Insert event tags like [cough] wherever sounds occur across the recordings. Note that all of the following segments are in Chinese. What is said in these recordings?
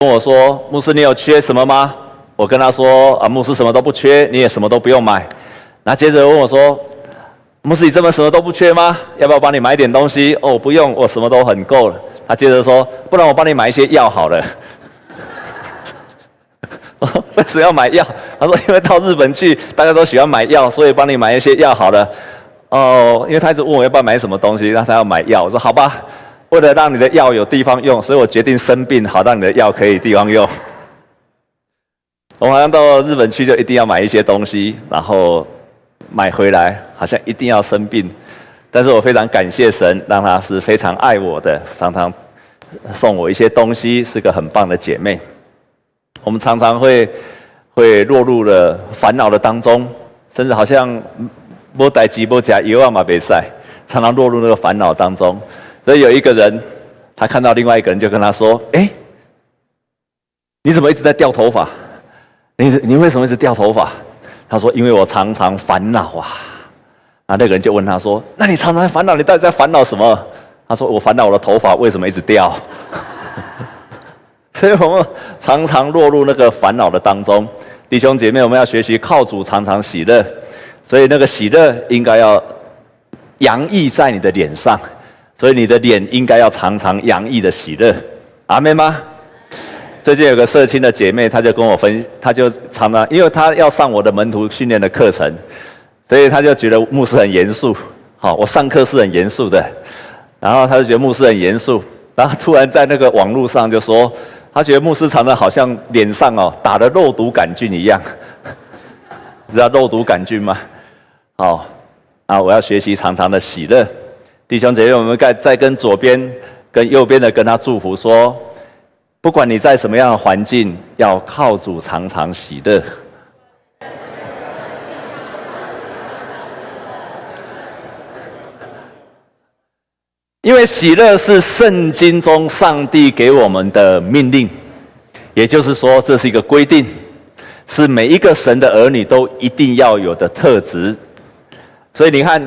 跟我说：“牧师，你有缺什么吗？”我跟他说：“啊，牧师什么都不缺，你也什么都不用买。”那接着问我说：“牧师，你这么什么都不缺吗？要不要帮你买点东西？”哦，不用，我什么都很够了。他接着说：“不然我帮你买一些药好了。[laughs] ”为什么要买药？他说：“因为到日本去，大家都喜欢买药，所以帮你买一些药好了。”哦，因为他一直问我要不要买什么东西，那他要买药。我说：“好吧，为了让你的药有地方用，所以我决定生病，好让你的药可以地方用。”我好像到日本去就一定要买一些东西，然后买回来好像一定要生病，但是我非常感谢神，让她是非常爱我的，常常送我一些东西，是个很棒的姐妹。我们常常会会落入了烦恼的当中，甚至好像摸代吉摸加一万马比赛，常常落入那个烦恼当中。所以有一个人，他看到另外一个人，就跟他说：“哎，你怎么一直在掉头发？”你你为什么一直掉头发？他说：“因为我常常烦恼啊。”那那个人就问他说：“那你常常烦恼，你到底在烦恼什么？”他说：“我烦恼我的头发为什么一直掉。[laughs] ”所以我们常常落入那个烦恼的当中。弟兄姐妹，我们要学习靠主常常喜乐，所以那个喜乐应该要洋溢在你的脸上，所以你的脸应该要常常洋溢的喜乐。阿妹吗？最近有个社青的姐妹，她就跟我分，她就常常，因为她要上我的门徒训练的课程，所以她就觉得牧师很严肃。好，我上课是很严肃的，然后她就觉得牧师很严肃，然后突然在那个网络上就说，她觉得牧师常常好像脸上哦打了肉毒杆菌一样，知道肉毒杆菌吗？好，啊，我要学习常常的喜乐，弟兄姐妹，我们再再跟左边跟右边的跟他祝福说。不管你在什么样的环境，要靠主常常喜乐。因为喜乐是圣经中上帝给我们的命令，也就是说，这是一个规定，是每一个神的儿女都一定要有的特质。所以你看，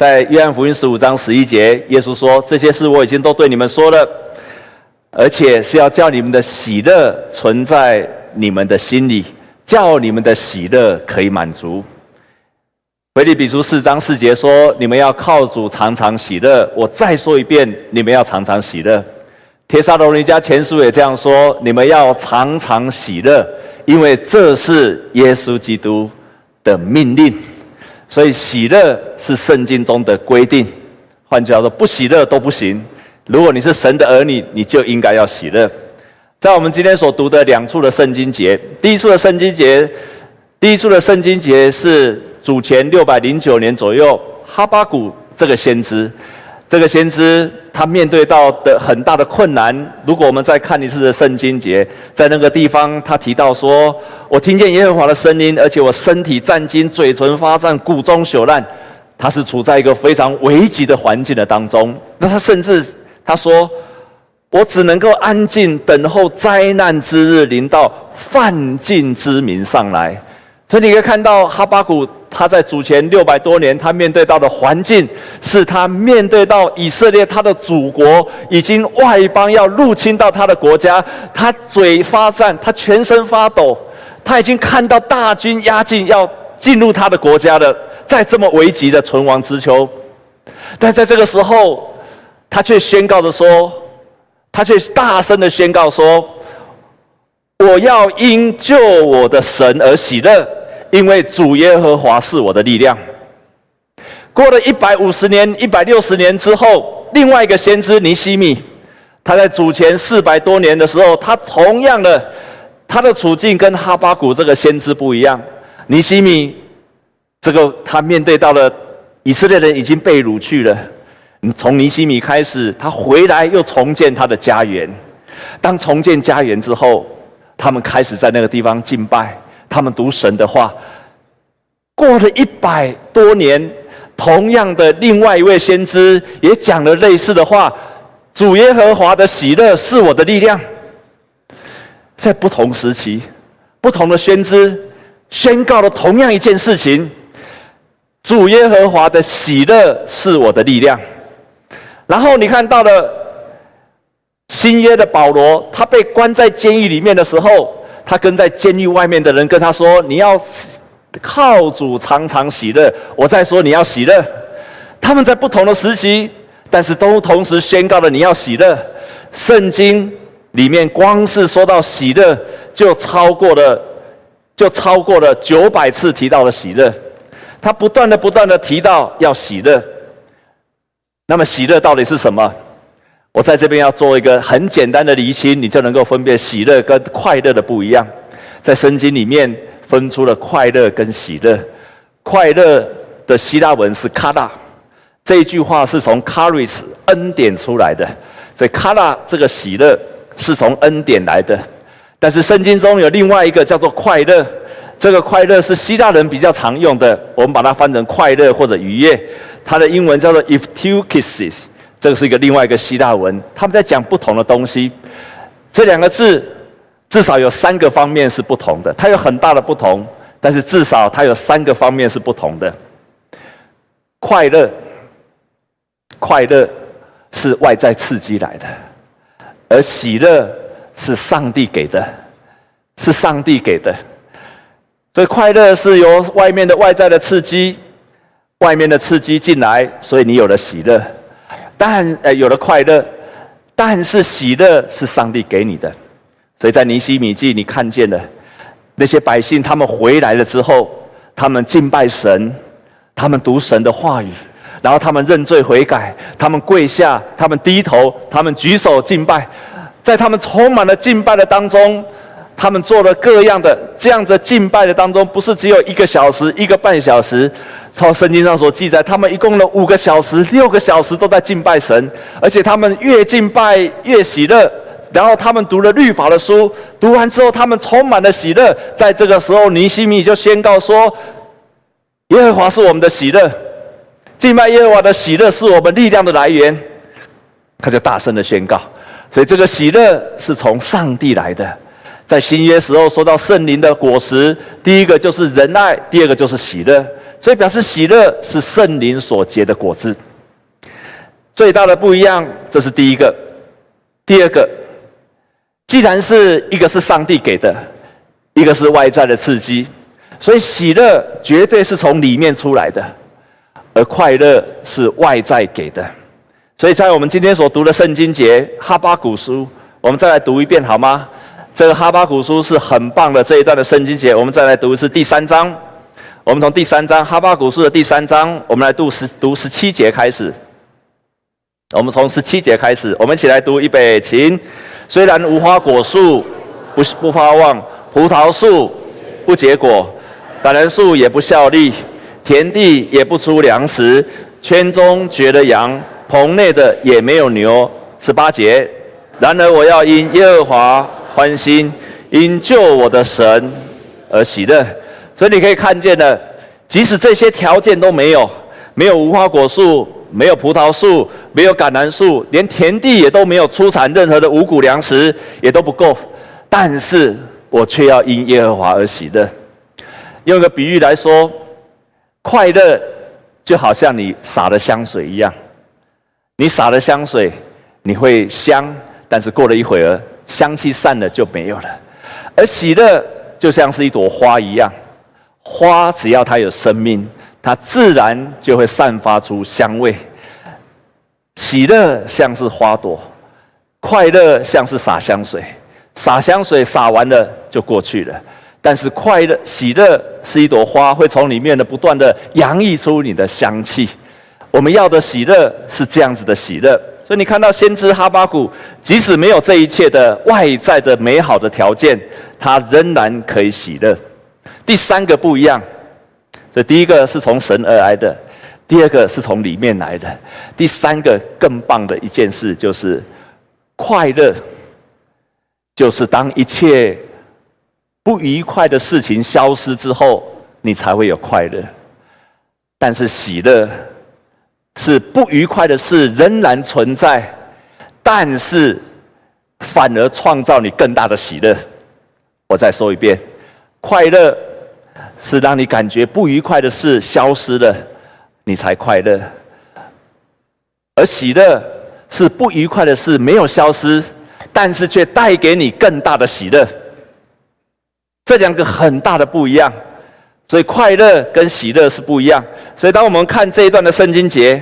在约翰福音十五章十一节，耶稣说：“这些事我已经都对你们说了。”而且是要叫你们的喜乐存在你们的心里，叫你们的喜乐可以满足。腓立比书四章四节说：“你们要靠主常常喜乐。”我再说一遍，你们要常常喜乐。帖撒罗尼迦前书也这样说：“你们要常常喜乐，因为这是耶稣基督的命令。”所以喜乐是圣经中的规定。换句话说，不喜乐都不行。如果你是神的儿女，你就应该要喜乐。在我们今天所读的两处的圣经节，第一处的圣经节，第一处的圣经节是主前六百零九年左右，哈巴谷这个先知，这个先知他面对到的很大的困难。如果我们再看一次的圣经节，在那个地方他提到说：“我听见耶和华的声音，而且我身体战惊，嘴唇发颤，骨中朽烂。”他是处在一个非常危急的环境的当中。那他甚至。他说：“我只能够安静等候灾难之日临到犯境之民上来。”所以你可以看到哈巴谷他在主前六百多年，他面对到的环境是他面对到以色列他的祖国已经外邦要入侵到他的国家，他嘴发颤，他全身发抖，他已经看到大军压境要进入他的国家了，在这么危急的存亡之秋，但在这个时候。他却宣告着说，他却大声的宣告说：“我要因救我的神而喜乐，因为主耶和华是我的力量。”过了一百五十年、一百六十年之后，另外一个先知尼西米，他在主前四百多年的时候，他同样的，他的处境跟哈巴谷这个先知不一样。尼西米，这个他面对到了以色列人已经被掳去了。从尼西米开始，他回来又重建他的家园。当重建家园之后，他们开始在那个地方敬拜，他们读神的话。过了一百多年，同样的另外一位先知也讲了类似的话：“主耶和华的喜乐是我的力量。”在不同时期，不同的先知宣告了同样一件事情：“主耶和华的喜乐是我的力量。”然后你看到了新约的保罗，他被关在监狱里面的时候，他跟在监狱外面的人跟他说：“你要靠主常常喜乐。”我再说你要喜乐。他们在不同的时期，但是都同时宣告了你要喜乐。圣经里面光是说到喜乐，就超过了，就超过了九百次提到了喜乐。他不断的、不断的提到要喜乐。那么喜乐到底是什么？我在这边要做一个很简单的厘清，你就能够分辨喜乐跟快乐的不一样。在圣经里面分出了快乐跟喜乐。快乐的希腊文是 ka 大这一句话是从 charis 恩典出来的，所以 ka 大这个喜乐是从恩典来的。但是圣经中有另外一个叫做快乐，这个快乐是希腊人比较常用的，我们把它翻成快乐或者愉悦，它的英文叫做 euthuksis 这个是一个另外一个希腊文，他们在讲不同的东西。这两个字至少有三个方面是不同的，它有很大的不同，但是至少它有三个方面是不同的。快乐，快乐是外在刺激来的，而喜乐是上帝给的，是上帝给的。所以快乐是由外面的外在的刺激，外面的刺激进来，所以你有了喜乐。但呃，有了快乐，但是喜乐是上帝给你的，所以在尼希米记，你看见了那些百姓，他们回来了之后，他们敬拜神，他们读神的话语，然后他们认罪悔改，他们跪下，他们低头，他们举手敬拜，在他们充满了敬拜的当中。他们做了各样的这样的敬拜的当中，不是只有一个小时、一个半小时。从圣经上所记载，他们一共了五个小时、六个小时都在敬拜神，而且他们越敬拜越喜乐。然后他们读了律法的书，读完之后他们充满了喜乐。在这个时候，尼西米就宣告说：“耶和华是我们的喜乐，敬拜耶和华的喜乐是我们力量的来源。”他就大声的宣告，所以这个喜乐是从上帝来的。在新约时候说到圣灵的果实，第一个就是仁爱，第二个就是喜乐，所以表示喜乐是圣灵所结的果子。最大的不一样，这是第一个。第二个，既然是一个是上帝给的，一个是外在的刺激，所以喜乐绝对是从里面出来的，而快乐是外在给的。所以在我们今天所读的圣经节哈巴谷书，我们再来读一遍好吗？这个哈巴谷书是很棒的这一段的圣经节，我们再来读一次第三章。我们从第三章哈巴谷书的第三章，我们来读十读十七节开始。我们从十七节开始，我们一起来读预备，请。虽然无花果树不不发旺，葡萄树不结果，橄榄树也不效力，田地也不出粮食，圈中绝了羊，棚内的也没有牛。十八节。然而我要因耶和华。欢心，因救我的神而喜乐。所以你可以看见的，即使这些条件都没有，没有无花果树，没有葡萄树，没有橄榄树，连田地也都没有出产任何的五谷粮食，也都不够。但是我却要因耶和华而喜乐。用一个比喻来说，快乐就好像你撒了香水一样，你撒了香水，你会香，但是过了一会儿。香气散了就没有了，而喜乐就像是一朵花一样，花只要它有生命，它自然就会散发出香味。喜乐像是花朵，快乐像是洒香水，洒香水洒完了就过去了，但是快乐、喜乐是一朵花，会从里面的不断的洋溢出你的香气。我们要的喜乐是这样子的喜乐。所以你看到先知哈巴谷，即使没有这一切的外在的美好的条件，他仍然可以喜乐。第三个不一样，所以第一个是从神而来的，第二个是从里面来的，第三个更棒的一件事就是快乐，就是当一切不愉快的事情消失之后，你才会有快乐。但是喜乐。是不愉快的事仍然存在，但是反而创造你更大的喜乐。我再说一遍，快乐是让你感觉不愉快的事消失了，你才快乐；而喜乐是不愉快的事没有消失，但是却带给你更大的喜乐。这两个很大的不一样，所以快乐跟喜乐是不一样。所以当我们看这一段的圣经节，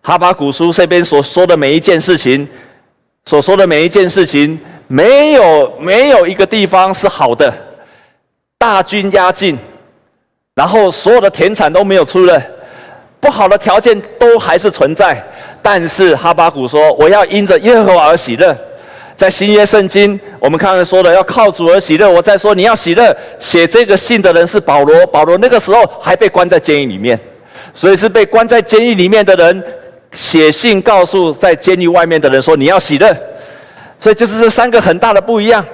哈巴谷书这边所说的每一件事情，所说的每一件事情，没有没有一个地方是好的，大军压境，然后所有的田产都没有出了，不好的条件都还是存在。但是哈巴谷说：“我要因着耶和华而喜乐。”在新约圣经，我们刚才说的要靠主而喜乐。我再说，你要喜乐。写这个信的人是保罗，保罗那个时候还被关在监狱里面，所以是被关在监狱里面的人写信告诉在监狱外面的人说：“你要喜乐。”所以就是这三个很大的不一样。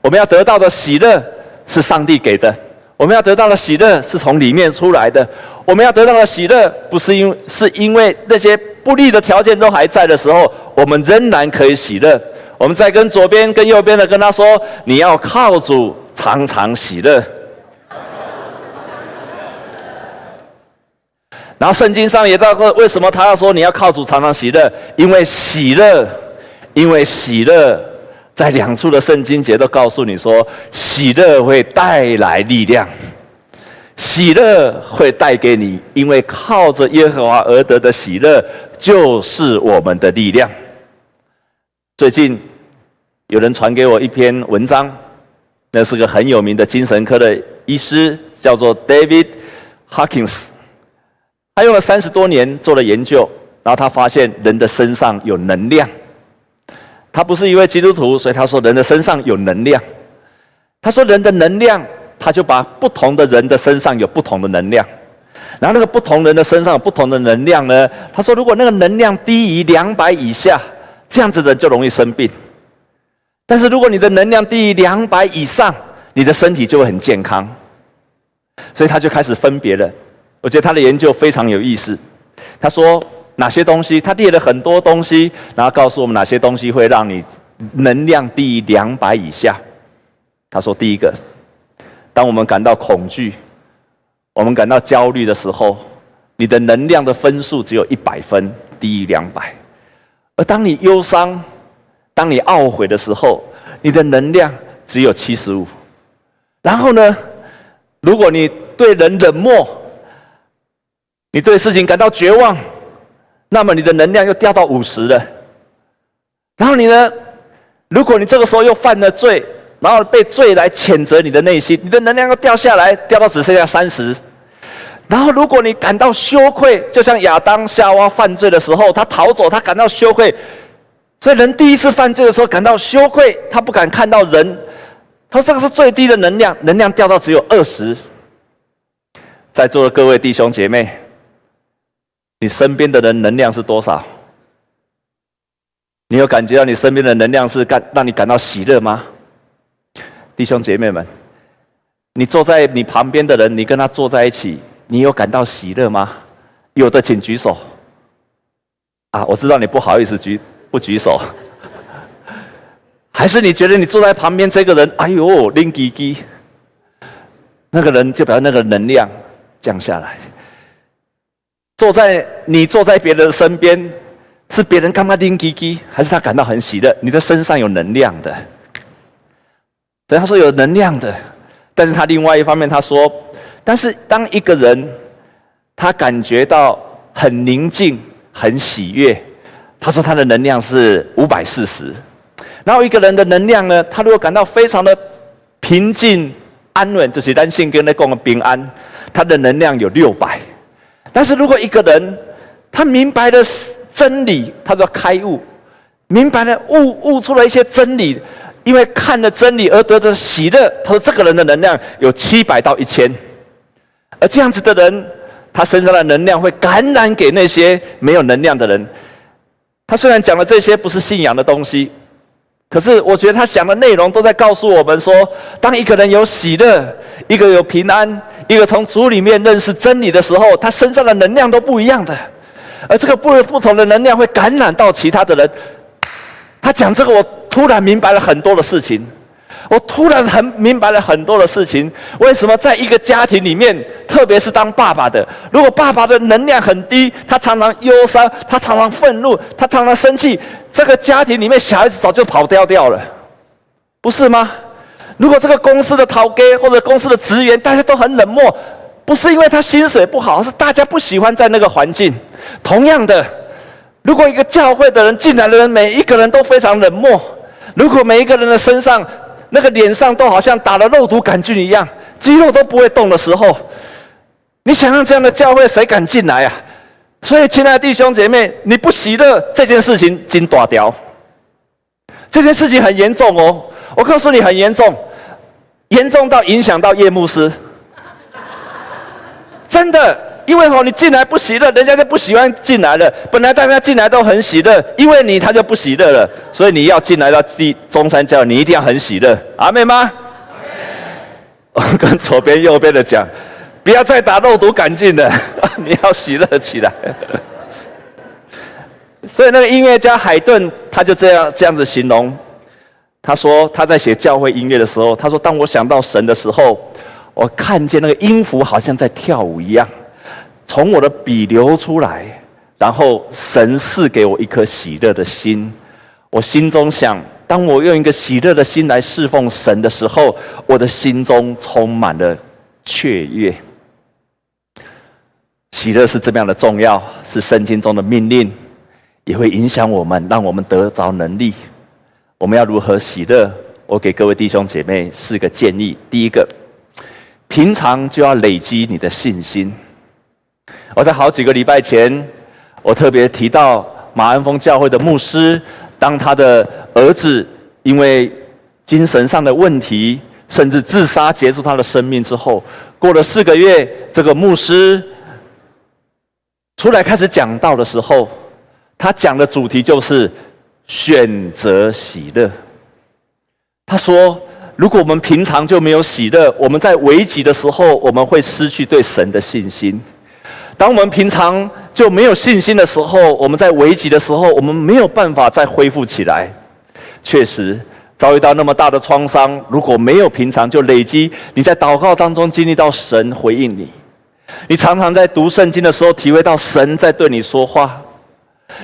我们要得到的喜乐是上帝给的，我们要得到的喜乐是从里面出来的。我们要得到的喜乐不是因是因为那些不利的条件都还在的时候，我们仍然可以喜乐。我们再跟左边、跟右边的跟他说：“你要靠主常常喜乐。”然后圣经上也告诉为什么他要说你要靠主常常喜乐？因为喜乐，因为喜乐，在两处的圣经节都告诉你说，喜乐会带来力量，喜乐会带给你，因为靠着耶和华而得的喜乐，就是我们的力量。最近。有人传给我一篇文章，那是个很有名的精神科的医师，叫做 David Hawkins。他用了三十多年做了研究，然后他发现人的身上有能量。他不是一位基督徒，所以他说人的身上有能量。他说人的能量，他就把不同的人的身上有不同的能量。然后那个不同人的身上有不同的能量呢？他说如果那个能量低于两百以下，这样子人就容易生病。但是如果你的能量低于两百以上，你的身体就会很健康。所以他就开始分别了。我觉得他的研究非常有意思。他说哪些东西，他列了很多东西，然后告诉我们哪些东西会让你能量低于两百以下。他说第一个，当我们感到恐惧、我们感到焦虑的时候，你的能量的分数只有一百分，低于两百。而当你忧伤，当你懊悔的时候，你的能量只有七十五。然后呢，如果你对人冷漠，你对事情感到绝望，那么你的能量又掉到五十了。然后你呢，如果你这个时候又犯了罪，然后被罪来谴责你的内心，你的能量又掉下来，掉到只剩下三十。然后如果你感到羞愧，就像亚当夏娃犯罪的时候，他逃走，他感到羞愧。所以人第一次犯罪的时候感到羞愧，他不敢看到人。他说这个是最低的能量，能量掉到只有二十。在座的各位弟兄姐妹，你身边的人能量是多少？你有感觉到你身边的能量是感让你感到喜乐吗？弟兄姐妹们，你坐在你旁边的人，你跟他坐在一起，你有感到喜乐吗？有的请举手。啊，我知道你不好意思举。不举手，[laughs] 还是你觉得你坐在旁边这个人，哎呦，灵机机，那个人就把那个能量降下来。坐在你坐在别人身边，是别人干嘛灵机机，还是他感到很喜乐？你的身上有能量的，所以他说有能量的，但是他另外一方面他说，但是当一个人他感觉到很宁静、很喜悦。他说他的能量是五百四十，然后一个人的能量呢，他如果感到非常的平静安稳，就是单性跟那共的平安，他的能量有六百。但是如果一个人他明白了真理，他说开悟，明白了悟悟出了一些真理，因为看了真理而得的喜乐，他说这个人的能量有七百到一千。而这样子的人，他身上的能量会感染给那些没有能量的人。他虽然讲的这些不是信仰的东西，可是我觉得他讲的内容都在告诉我们说，当一个人有喜乐，一个有平安，一个从主里面认识真理的时候，他身上的能量都不一样的，而这个不不同的能量会感染到其他的人。他讲这个，我突然明白了很多的事情。我突然很明白了很多的事情。为什么在一个家庭里面，特别是当爸爸的，如果爸爸的能量很低，他常常忧伤，他常常愤怒，他常常生气，这个家庭里面小孩子早就跑掉掉了，不是吗？如果这个公司的头家或者公司的职员大家都很冷漠，不是因为他薪水不好，是大家不喜欢在那个环境。同样的，如果一个教会的人进来的人每一个人都非常冷漠，如果每一个人的身上那个脸上都好像打了肉毒杆菌一样，肌肉都不会动的时候，你想想这样的教会谁敢进来啊？所以，亲爱的弟兄姐妹，你不喜乐这件事情真大掉，这件事情很严重哦。我告诉你，很严重，严重到影响到叶牧师。真的，因为哦，你进来不喜乐，人家就不喜欢进来了。本来大家进来都很喜乐，因为你他就不喜乐了。所以你要进来到第中山教，你一定要很喜乐。阿妹吗？我 [laughs] 跟左边右边的讲，不要再打肉毒杆菌了，[laughs] 你要喜乐起来。[laughs] 所以那个音乐家海顿他就这样这样子形容。他说他在写教会音乐的时候，他说当我想到神的时候，我看见那个音符好像在跳舞一样，从我的笔流出来，然后神赐给我一颗喜乐的心。我心中想，当我用一个喜乐的心来侍奉神的时候，我的心中充满了雀跃。喜乐是这么样的重要，是圣经中的命令，也会影响我们，让我们得着能力。我们要如何喜乐？我给各位弟兄姐妹四个建议。第一个，平常就要累积你的信心。我在好几个礼拜前，我特别提到马鞍峰教会的牧师，当他的儿子因为精神上的问题，甚至自杀结束他的生命之后，过了四个月，这个牧师出来开始讲道的时候，他讲的主题就是。选择喜乐。他说：“如果我们平常就没有喜乐，我们在危急的时候，我们会失去对神的信心。当我们平常就没有信心的时候，我们在危急的时候，我们没有办法再恢复起来。确实，遭遇到那么大的创伤，如果没有平常就累积，你在祷告当中经历到神回应你，你常常在读圣经的时候体会到神在对你说话。”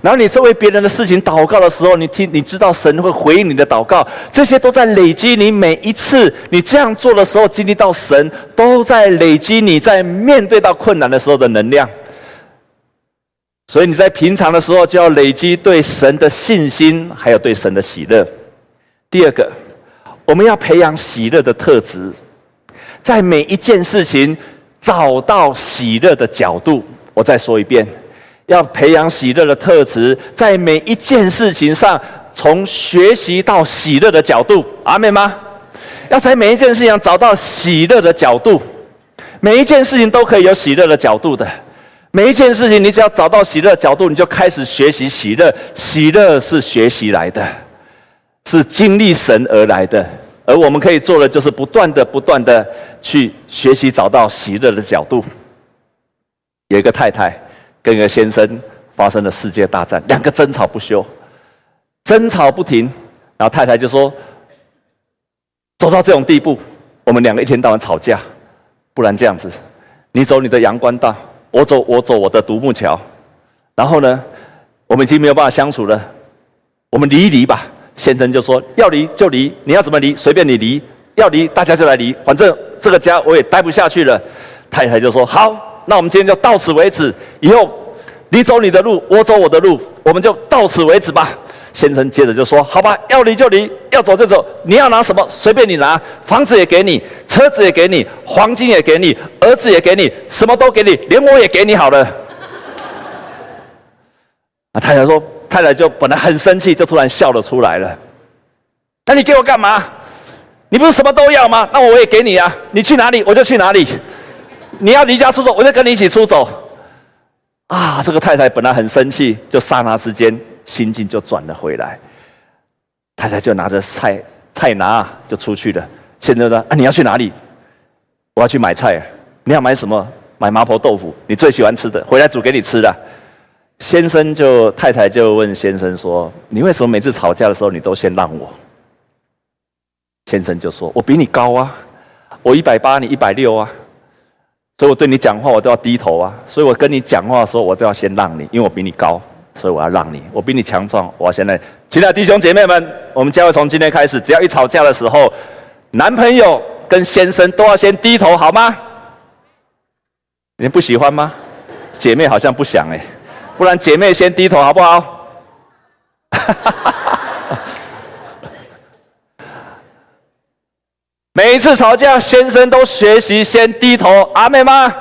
然后你在为别人的事情祷告的时候，你听，你知道神会回应你的祷告，这些都在累积你每一次你这样做的时候，经历到神都在累积你在面对到困难的时候的能量。所以你在平常的时候就要累积对神的信心，还有对神的喜乐。第二个，我们要培养喜乐的特质，在每一件事情找到喜乐的角度。我再说一遍。要培养喜乐的特质，在每一件事情上，从学习到喜乐的角度，阿妹吗？要在每一件事情上找到喜乐的角度，每一件事情都可以有喜乐的角度的。每一件事情，你只要找到喜乐角度，你就开始学习喜乐。喜乐是学习来的，是经历神而来的。而我们可以做的，就是不断的、不断的去学习，找到喜乐的角度。有一个太太。跟一个先生发生了世界大战，两个争吵不休，争吵不停。然后太太就说：“走到这种地步，我们两个一天到晚吵架，不然这样子，你走你的阳关道，我走我走我的独木桥。然后呢，我们已经没有办法相处了，我们离一离吧。”先生就说：“要离就离，你要怎么离随便你离，要离大家就来离，反正这个家我也待不下去了。”太太就说：“好。”那我们今天就到此为止。以后你走你的路，我走我的路，我们就到此为止吧。先生接着就说：“好吧，要离就离，要走就走。你要拿什么，随便你拿。房子也给你，车子也给你，黄金也给你，儿子也给你，什么都给你，连我也给你好了。[laughs] ”啊，太太说：“太太就本来很生气，就突然笑了出来了。那你给我干嘛？你不是什么都要吗？那我也给你啊。你去哪里，我就去哪里。”你要离家出走，我就跟你一起出走。啊，这个太太本来很生气，就刹那之间心境就转了回来。太太就拿着菜菜拿就出去了。现在呢，啊，你要去哪里？我要去买菜。你要买什么？买麻婆豆腐，你最喜欢吃的，回来煮给你吃的。先生就太太就问先生说：“你为什么每次吵架的时候，你都先让我？”先生就说：“我比你高啊，我一百八，你一百六啊，所以我对你讲话我都要低头啊。所以我跟你讲话的时候，我都要先让你，因为我比你高，所以我要让你。我比你强壮，我要先来。亲爱的弟兄姐妹们，我们教会从今天开始，只要一吵架的时候，男朋友跟先生都要先低头，好吗？你不喜欢吗？姐妹好像不想哎，不然姐妹先低头好不好？”哈哈哈哈每一次吵架，先生都学习先低头，阿妹吗？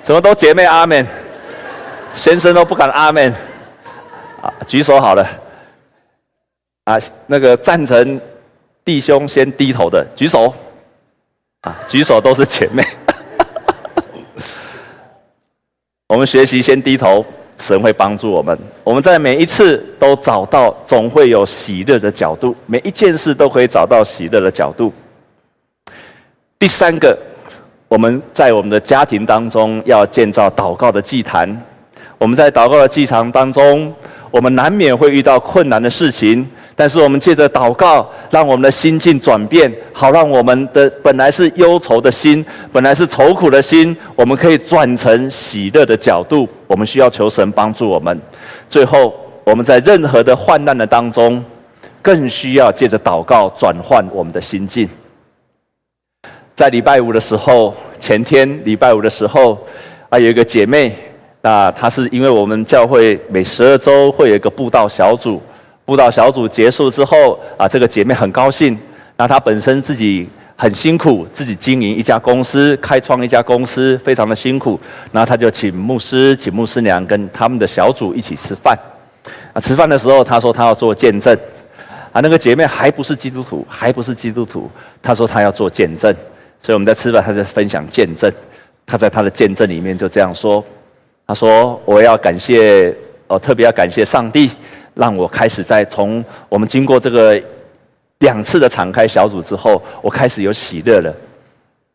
怎么都姐妹阿门？先生都不敢阿门。啊，举手好了。啊，那个赞成弟兄先低头的举手。啊，举手都是姐妹。[laughs] 我们学习先低头。神会帮助我们，我们在每一次都找到，总会有喜乐的角度，每一件事都可以找到喜乐的角度。第三个，我们在我们的家庭当中要建造祷告的祭坛。我们在祷告的祭坛当中，我们难免会遇到困难的事情。但是我们借着祷告，让我们的心境转变，好让我们的本来是忧愁的心，本来是愁苦的心，我们可以转成喜乐的角度。我们需要求神帮助我们。最后，我们在任何的患难的当中，更需要借着祷告转换我们的心境。在礼拜五的时候，前天礼拜五的时候，啊，有一个姐妹，那她是因为我们教会每十二周会有一个布道小组。辅导小组结束之后，啊，这个姐妹很高兴。那她本身自己很辛苦，自己经营一家公司，开创一家公司，非常的辛苦。然后她就请牧师、请牧师娘跟他们的小组一起吃饭。啊，吃饭的时候，她说她要做见证。啊，那个姐妹还不是基督徒，还不是基督徒。她说她要做见证，所以我们在吃饭，她在分享见证。她在她的见证里面就这样说：“她说我要感谢，哦，特别要感谢上帝。”让我开始在从我们经过这个两次的敞开小组之后，我开始有喜乐了。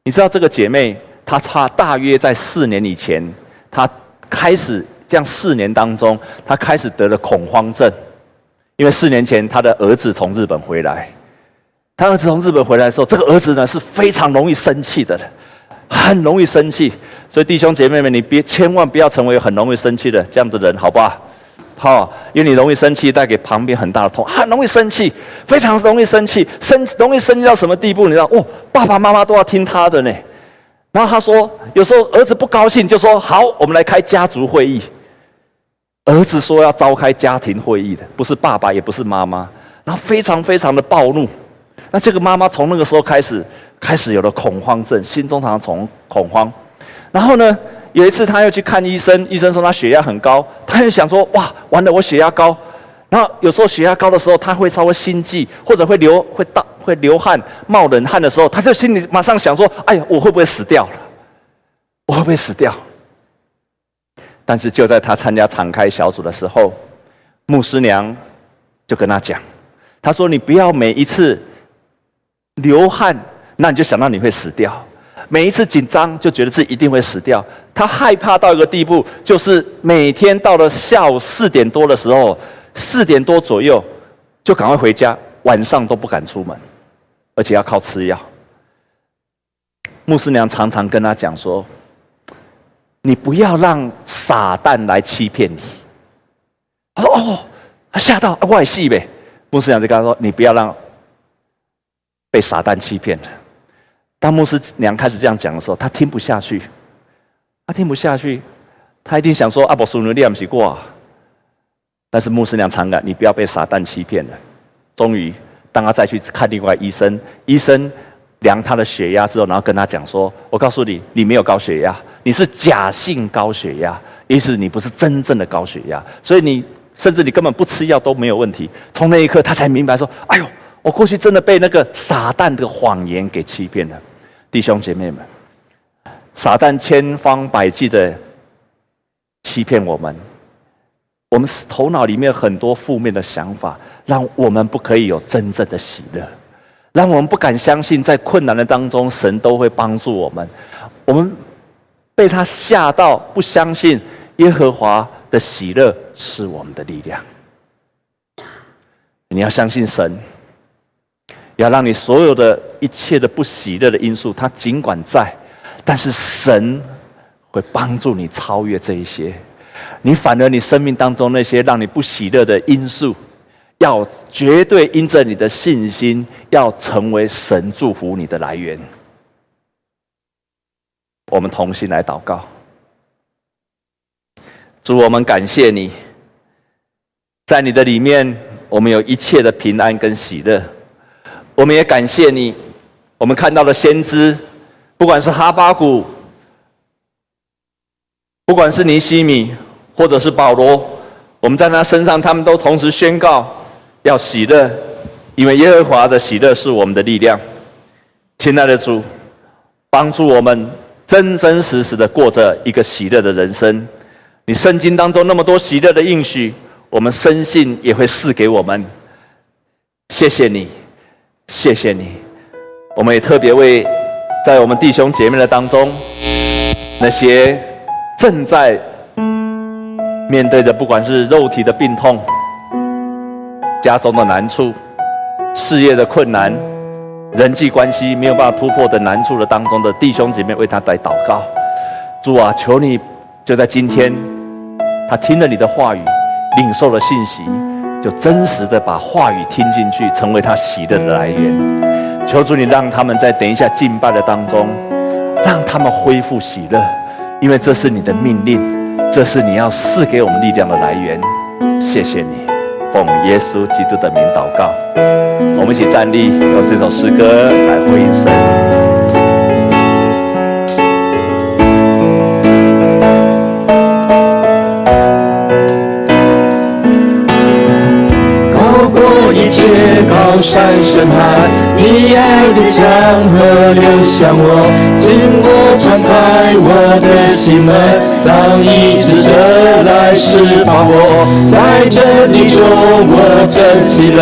你知道这个姐妹，她差大约在四年以前，她开始这样四年当中，她开始得了恐慌症，因为四年前她的儿子从日本回来，她儿子从日本回来的时候，这个儿子呢是非常容易生气的，很容易生气。所以弟兄姐妹们，你别千万不要成为很容易生气的这样的人，好不好？好，因为你容易生气，带给旁边很大的痛，很容易生气，非常容易生气，生容易生气到什么地步？你知道？哦，爸爸妈妈都要听他的呢。然后他说，有时候儿子不高兴，就说：“好，我们来开家族会议。”儿子说要召开家庭会议的，不是爸爸，也不是妈妈。然后非常非常的暴怒。那这个妈妈从那个时候开始，开始有了恐慌症，心中常常从恐慌。然后呢？有一次，他又去看医生，医生说他血压很高，他又想说：哇，完了，我血压高。然后有时候血压高的时候，他会稍微心悸，或者会流会大会流汗、冒冷汗的时候，他就心里马上想说：哎呀，我会不会死掉了？我会不会死掉？但是就在他参加敞开小组的时候，牧师娘就跟他讲：他说，你不要每一次流汗，那你就想到你会死掉。每一次紧张就觉得自己一定会死掉，他害怕到一个地步，就是每天到了下午四点多的时候，四点多左右就赶快回家，晚上都不敢出门，而且要靠吃药。牧师娘常常跟他讲说：“你不要让撒旦来欺骗你。”他说：“哦，他吓到，我也是呗。”牧师娘就跟他说：“你不要让被撒旦欺骗了。”当牧师娘开始这样讲的时候，他听不下去，他听不下去，他一定想说：“阿伯，苏努利亚不是过。”但是牧师娘常感，你不要被撒旦欺骗了。终于，当他再去看另外医生，医生量他的血压之后，然后跟他讲说：“我告诉你，你没有高血压，你是假性高血压，意思你不是真正的高血压，所以你甚至你根本不吃药都没有问题。”从那一刻，他才明白说：“哎呦，我过去真的被那个撒旦的谎言给欺骗了。”弟兄姐妹们，撒旦千方百计的欺骗我们，我们头脑里面很多负面的想法，让我们不可以有真正的喜乐，让我们不敢相信，在困难的当中，神都会帮助我们。我们被他吓到，不相信耶和华的喜乐是我们的力量。你要相信神，要让你所有的一切的不喜乐的因素，它尽管在，但是神会帮助你超越这一些。你反而你生命当中那些让你不喜乐的因素，要绝对因着你的信心，要成为神祝福你的来源。我们同心来祷告，主，我们感谢你，在你的里面，我们有一切的平安跟喜乐。我们也感谢你，我们看到了先知，不管是哈巴谷，不管是尼西米，或者是保罗，我们在他身上，他们都同时宣告要喜乐，因为耶和华的喜乐是我们的力量。亲爱的主，帮助我们真真实实的过着一个喜乐的人生。你圣经当中那么多喜乐的应许，我们深信也会赐给我们。谢谢你。谢谢你，我们也特别为在我们弟兄姐妹的当中，那些正在面对着不管是肉体的病痛、家中的难处、事业的困难、人际关系没有办法突破的难处的当中的弟兄姐妹，为他来祷告。主啊，求你就在今天，他听了你的话语，领受了信息。就真实的把话语听进去，成为他喜乐的来源。求主你让他们在等一下敬拜的当中，让他们恢复喜乐，因为这是你的命令，这是你要赐给我们力量的来源。谢谢你，奉耶稣基督的名祷告。我们一起站立，用这首诗歌来回应神。山深海，你爱的江河流向我，紧握敞开我的心门，当医治者来释放我，在真理中我珍惜了，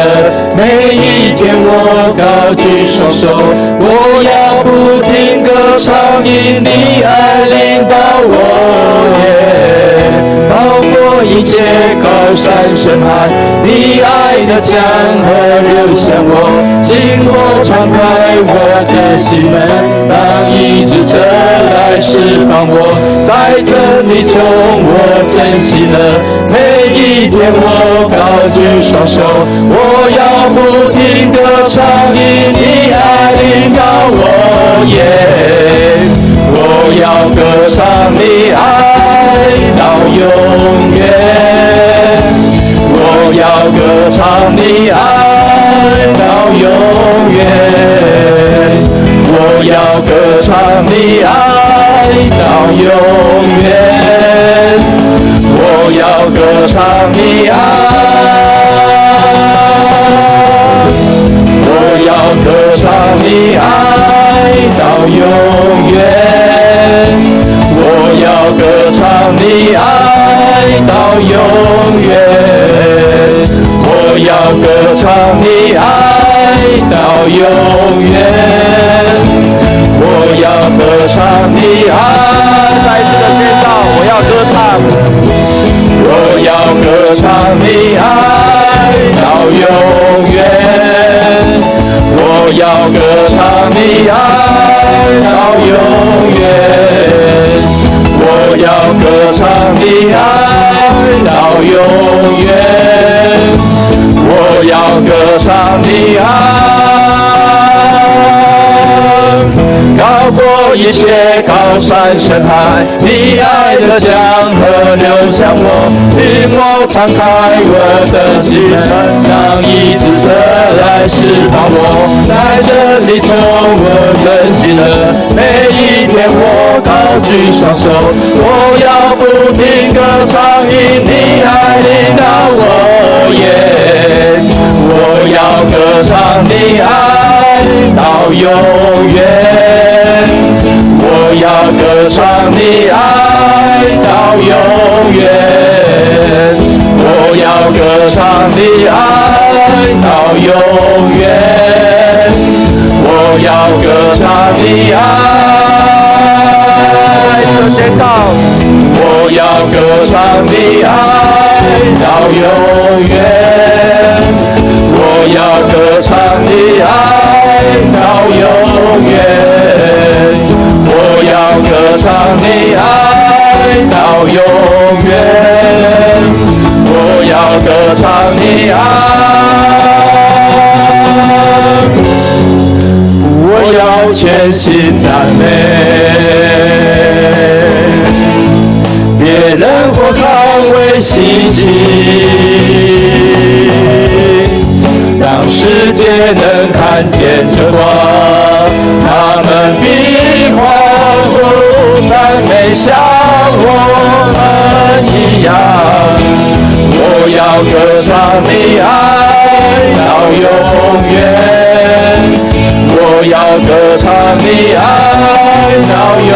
每一天我高举双手，我要不停歌唱，因你爱领导我。Yeah 高过一切高山深海，你爱的江河流向我，紧握敞开我的心门，当一只车来释放我，在真理中我珍惜了，每一天我高举双手，我要不停歌唱，因你爱领导我，耶、yeah，我要歌唱你爱到永。远，我要歌唱你爱到永远，我要歌唱你爱到永远，我要歌唱你爱，我要歌唱你爱到永远。要歌唱你爱到永远，我要歌唱你爱到永远，我要歌唱你爱。再一次的宣告，我要歌唱，我要歌唱你爱到永远，我要歌唱你爱到永远。我要歌唱你爱到永远，我要歌唱你爱，高过一切高山深海，你爱的江河流向我，紧握敞开我的心门，让医治者来释放我，你从我真喜乐，每一天我高举双手。我要不停歌唱，因你爱领导我，耶！我要歌唱你爱到永远，我要歌唱你爱到永远，我要歌唱你爱到永远，要歌唱你爱，就宣告，我要歌唱你爱到永远，我要歌唱你爱到永远，我要歌唱你爱到永远，我要歌唱你爱。全心赞美。别人或看为稀奇，当世界能看见这光，他们必欢呼赞美，像我们一样。我要歌唱你爱到永远，要歌唱你爱到永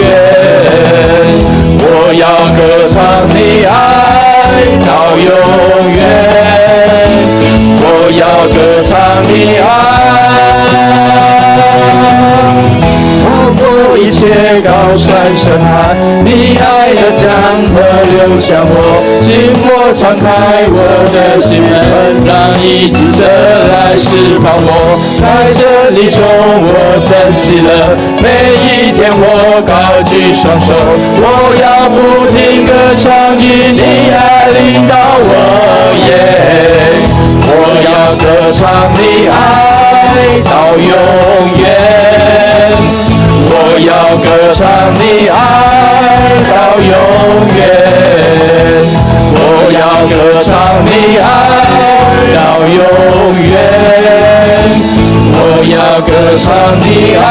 远。我要歌唱你爱到永远，我要歌唱你爱。一切高山深海，你爱的江河流向我，紧握敞开我的心门，让医治者来释放我。在这里中我珍惜了每一天，我高举双手，我要不停歌唱，因你爱领导我耶。我要歌唱你爱到永远。我要歌唱你爱到永远，我要歌唱你爱到永远，我要歌唱你爱。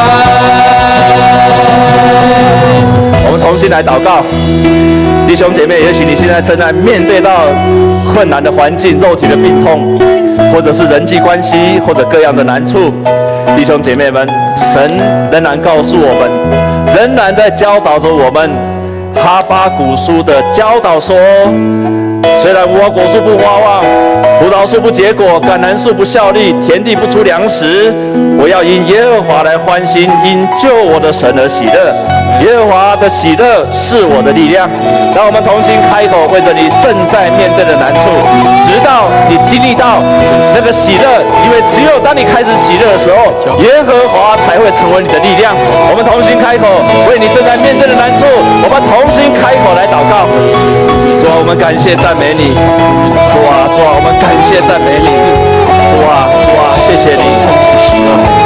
我们同心来祷告，弟兄姐妹，也许你现在正在面对到困难的环境、肉体的病痛，或者是人际关系，或者各样的难处。弟兄姐妹们，神仍然告诉我们，仍然在教导着我们。哈巴古书的教导说：虽然无花果树不发旺，葡萄树不结果，橄榄树不效力，田地不出粮食，我要因耶和华来欢心，因救我的神而喜乐。耶和华的喜乐是我的力量，让我们同心开口，为着你正在面对的难处，直到你经历到那个喜乐，因为只有当你开始喜乐的时候，耶和华才会成为你的力量。我们同心开口，为你正在面对的难处，我们同心开口来祷告。主啊，我们感谢赞美你。主啊，主啊，我们感谢赞美你。主啊，主啊，谢谢你。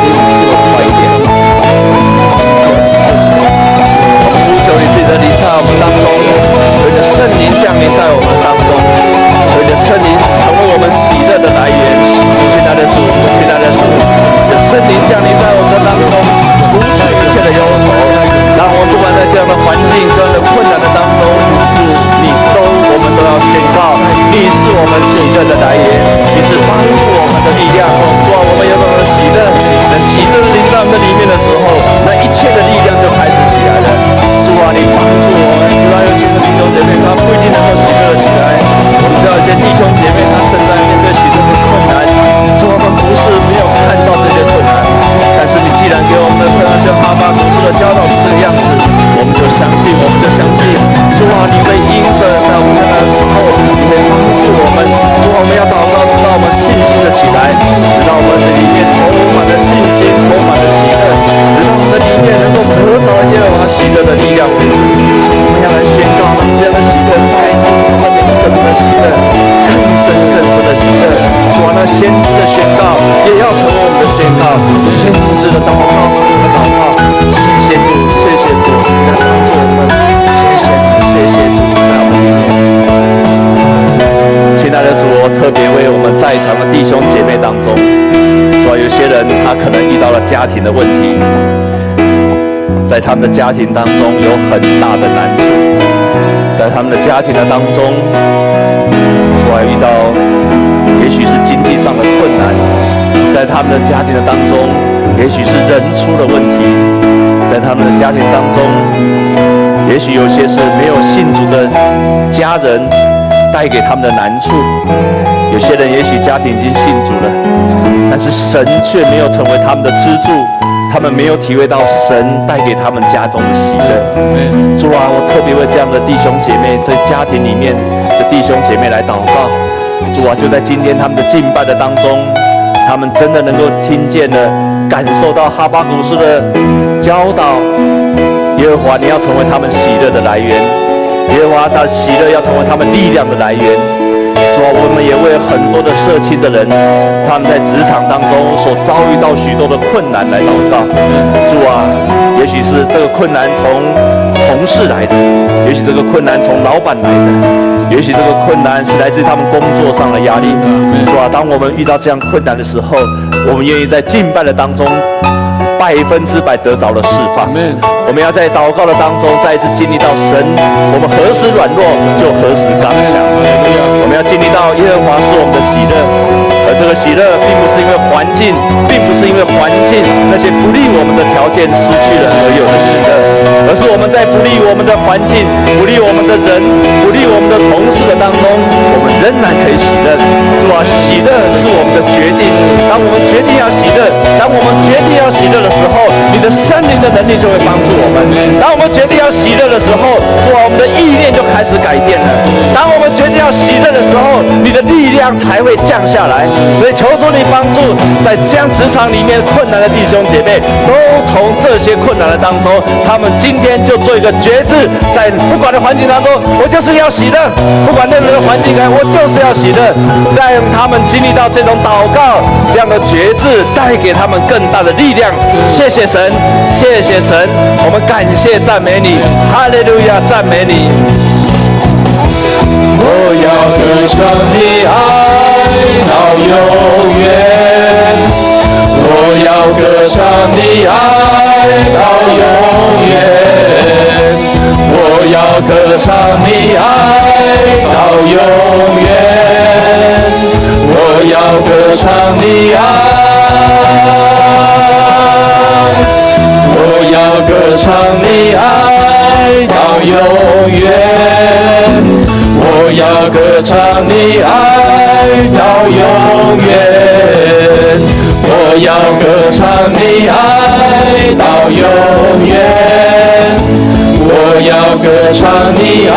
家庭的问题。在他们的家庭当中有很大的难处，在他们的家庭的当中，主要遇到也许是经济上的困难，在他们的家庭的当中，也许是人出了问题，在他们的家庭当中，也许有些是没有信主的家人带给他们的难处，有些人也许家庭已经信主了，但是神却没有成为他们的支柱。他们没有体会到神带给他们家中的喜乐。主啊，我特别为这样的弟兄姐妹，在家庭里面的弟兄姐妹来祷告。主啊，就在今天他们的敬拜的当中，他们真的能够听见了，感受到哈巴谷书的教导。耶和华，你要成为他们喜乐的来源。耶和华他喜乐要成为他们力量的来源。主啊，我们也为很多的社青的人，他们在职场当中所遭遇到许多的困难来祷告。主啊，也许是这个困难从同事来的，也许这个困难从老板来的，也许这个困难是来自他们工作上的压力。主啊，当我们遇到这样困难的时候，我们愿意在敬拜的当中。百分之百得着了释放。我们要在祷告的当中再一次经历到神，我们何时软弱就何时刚强。我们要经历到耶和华是我们的喜乐，而这个喜乐并不是因为环境，并不是因为环境那些不利我们的条件失去了而有的喜乐，而是我们在不利我们的环境、不利我们的人、不利我们的同事的当中，我们仍然可以喜乐。是吧，喜乐是我们的决定。当我们决定要喜乐，当我们决定要喜乐的时候，你的圣灵的能力就会帮助我们。当我们决定要喜乐的时候，主啊，我们的意念就开始改变了。当我们决定要喜乐的时候，你的力量才会降下来。所以求主你帮助，在这样职场里面困难的弟兄姐妹，都从这些困难的当中，他们今天就做一个决志，在不管的环境当中，我就是要喜乐；不管任何的环境，我就是要喜乐。让他们经历到这种祷告，这样的决志，带给他们更大的力量。谢谢神，谢谢神，我们感谢赞美你，哈利路亚，赞美你。我要歌唱你爱到永远，我要歌唱你爱到永远，我要歌唱你爱到永远，我要歌唱你爱。我要歌唱你爱到永远，我要歌唱你爱到永远，我要歌唱你爱到永远，我要歌唱你爱。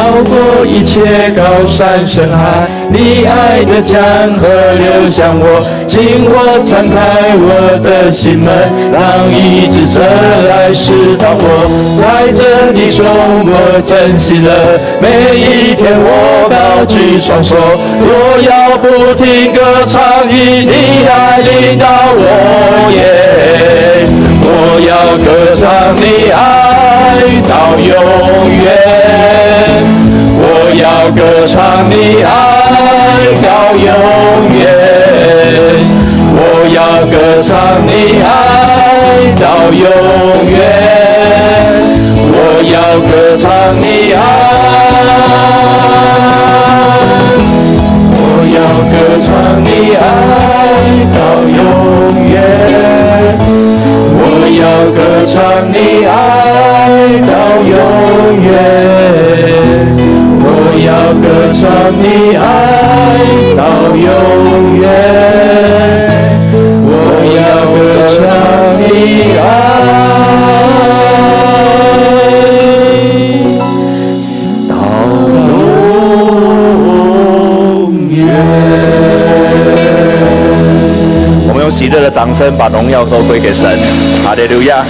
超过一切高山深海，你爱的江河流向我，紧握敞开我的心门，让医治者来释放我。在这里中我珍惜了每一天，我高举双手，我要不停歌唱，以你爱领导我耶。我要歌唱你爱到永远。要歌唱你爱到永远，我要歌唱你爱到永远，我要歌唱你爱，我要歌唱你爱到永远，我要歌唱你爱到永远。我要歌唱你爱到永远，我要歌唱你爱到永远。我们用喜乐的掌声，把荣耀都归给神。哈利路亚。